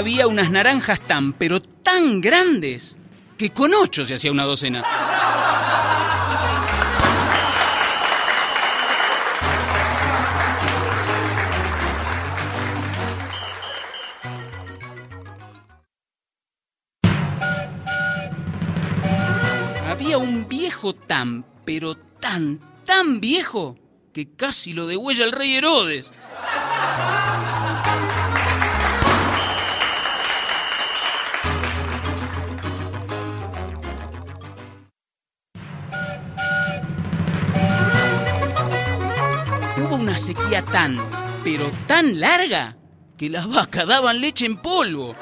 Había unas naranjas tan, pero tan grandes, que con ocho se hacía una docena. Había un viejo tan, pero tan, tan viejo, que casi lo degüella el rey Herodes. Una sequía tan, pero tan larga, que las vacas daban leche en polvo.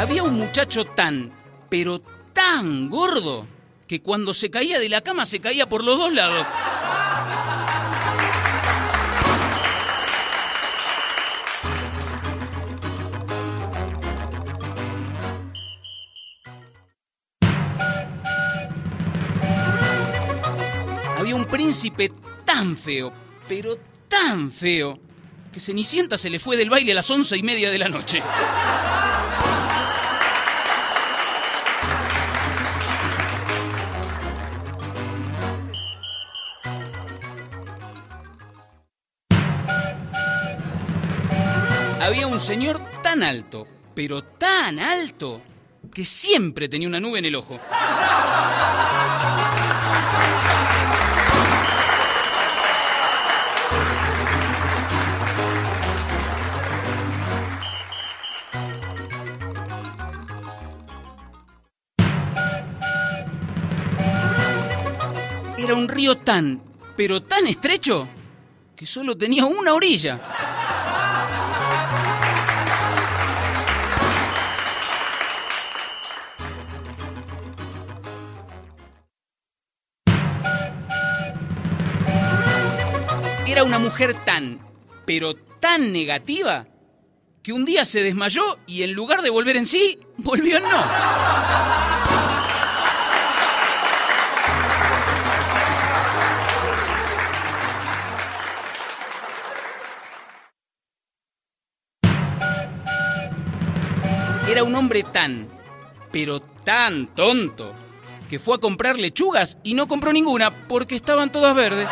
Había un muchacho tan, pero tan gordo, que cuando se caía de la cama se caía por los dos lados. Un príncipe tan feo, pero tan feo, que Cenicienta se le fue del baile a las once y media de la noche. Había un señor tan alto, pero tan alto, que siempre tenía una nube en el ojo. Era un río tan, pero tan estrecho, que solo tenía una orilla. Era una mujer tan, pero tan negativa, que un día se desmayó y en lugar de volver en sí, volvió en no. Era un hombre tan, pero tan tonto, que fue a comprar lechugas y no compró ninguna porque estaban todas verdes.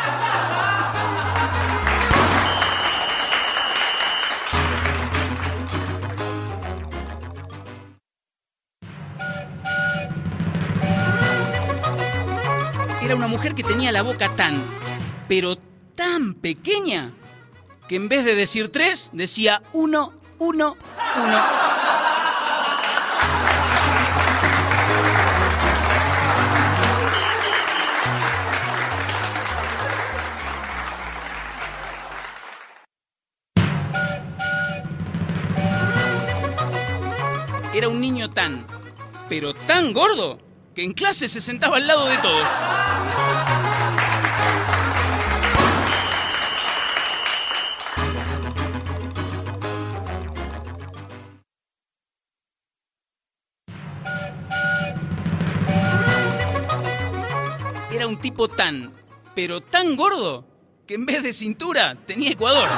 Era una mujer que tenía la boca tan, pero tan pequeña, que en vez de decir tres, decía uno, uno, uno. Era un niño tan, pero tan gordo, que en clase se sentaba al lado de todos. Era un tipo tan, pero tan gordo, que en vez de cintura tenía Ecuador.